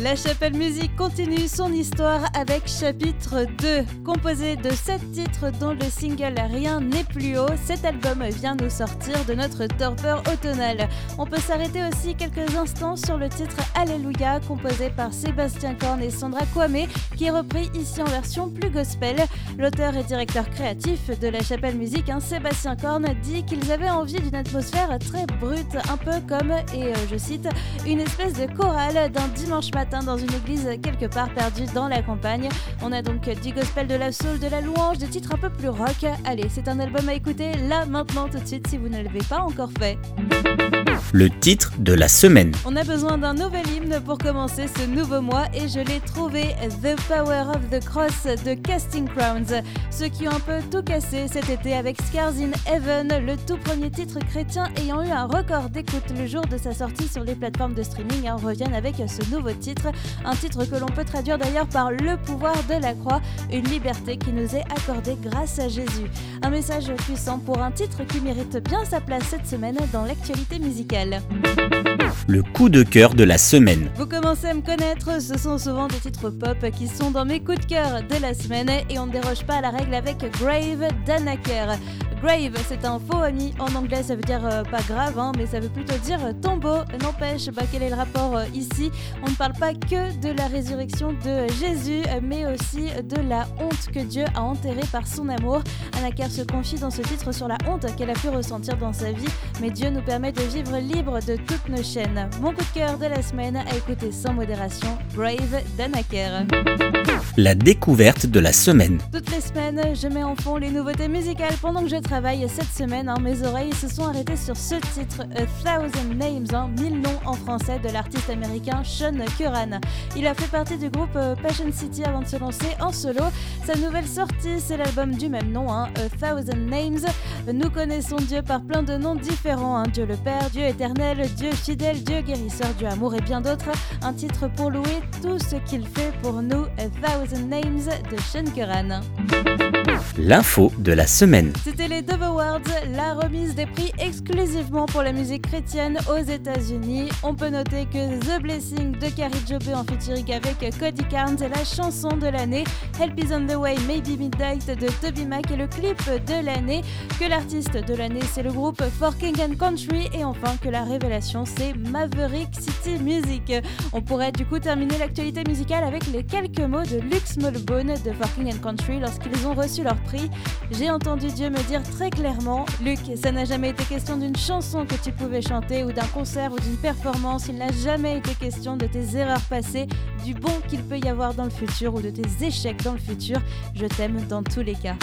La Chapelle Musique continue son histoire avec chapitre 2. Composé de 7 titres dont le single Rien n'est plus haut, cet album vient nous sortir de notre torpeur automnale. On peut s'arrêter aussi quelques instants sur le titre Alléluia, composé par Sébastien Korn et Sandra Kwame, qui est repris ici en version plus gospel. L'auteur et directeur créatif de La Chapelle Musique, hein, Sébastien Korn, dit qu'ils avaient envie d'une atmosphère très brute, un peu comme, et euh, je cite, une espèce de chorale d'un dimanche matin dans une église quelque part perdue dans la campagne. On a donc du gospel, de la soul, de la louange, des titres un peu plus rock. Allez, c'est un album à écouter là, maintenant, tout de suite, si vous ne l'avez pas encore fait. Le titre de la semaine. On a besoin d'un nouvel hymne pour commencer ce nouveau mois et je l'ai trouvé The Power of the Cross de Casting Crowns. Ceux qui ont un peu tout cassé cet été avec Scars in Heaven, le tout premier titre chrétien ayant eu un record d'écoute le jour de sa sortie sur les plateformes de streaming Hein, reviennent avec ce nouveau titre. Un titre que l'on peut traduire d'ailleurs par le pouvoir de la croix, une liberté qui nous est accordée grâce à Jésus. Un message puissant pour un titre qui mérite bien sa place cette semaine dans l'actualité musicale. Le coup de cœur de la semaine. Vous commencez à me connaître, ce sont souvent des titres pop qui sont dans mes coups de cœur de la semaine et on ne déroge pas à la règle avec Grave d'Anaker. Grave, c'est un faux ami. En anglais, ça veut dire euh, pas grave, hein, mais ça veut plutôt dire tombeau. N'empêche, bah, quel est le rapport euh, ici? On ne parle pas que de la résurrection de Jésus, mais aussi de la honte que Dieu a enterrée par son amour. Anaker se confie dans ce titre sur la honte qu'elle a pu ressentir dans sa vie, mais Dieu nous permet de vivre libre de toutes nos chaînes. Mon coup de cœur de la semaine à écouter sans modération, Grave d'Anaker. La découverte de la semaine. Toutes les semaines, je mets en fond les nouveautés musicales pendant que je cette semaine, hein, mes oreilles se sont arrêtées sur ce titre, A Thousand Names, hein, mille noms en français de l'artiste américain Sean Curran. Il a fait partie du groupe euh, Passion City avant de se lancer en solo. Sa nouvelle sortie, c'est l'album du même nom, hein, A Thousand Names. Nous connaissons Dieu par plein de noms différents, Dieu le Père, Dieu éternel, Dieu fidèle, Dieu guérisseur, Dieu amour et bien d'autres. Un titre pour louer tout ce qu'il fait pour nous, A Thousand Names de Sean Curran. L'info de la semaine. C'était les Dove Awards, la remise des prix exclusivement pour la musique chrétienne aux États-Unis. On peut noter que The Blessing de Carrie Jobe en featuring avec Cody Carnes est la chanson de l'année. Help is on the way, Maybe Midnight de Toby Mac est le clip de l'année. Que l'artiste de l'année c'est le groupe For King and Country et enfin que la révélation c'est Maverick City Music. On pourrait du coup terminer l'actualité musicale avec les quelques mots de Lux Smallbone de For King and Country lorsqu'ils ont reçu leur J'ai entendu Dieu me dire très clairement, Luc, ça n'a jamais été question d'une chanson que tu pouvais chanter ou d'un concert ou d'une performance, il n'a jamais été question de tes erreurs passées, du bon qu'il peut y avoir dans le futur ou de tes échecs dans le futur. Je t'aime dans tous les cas.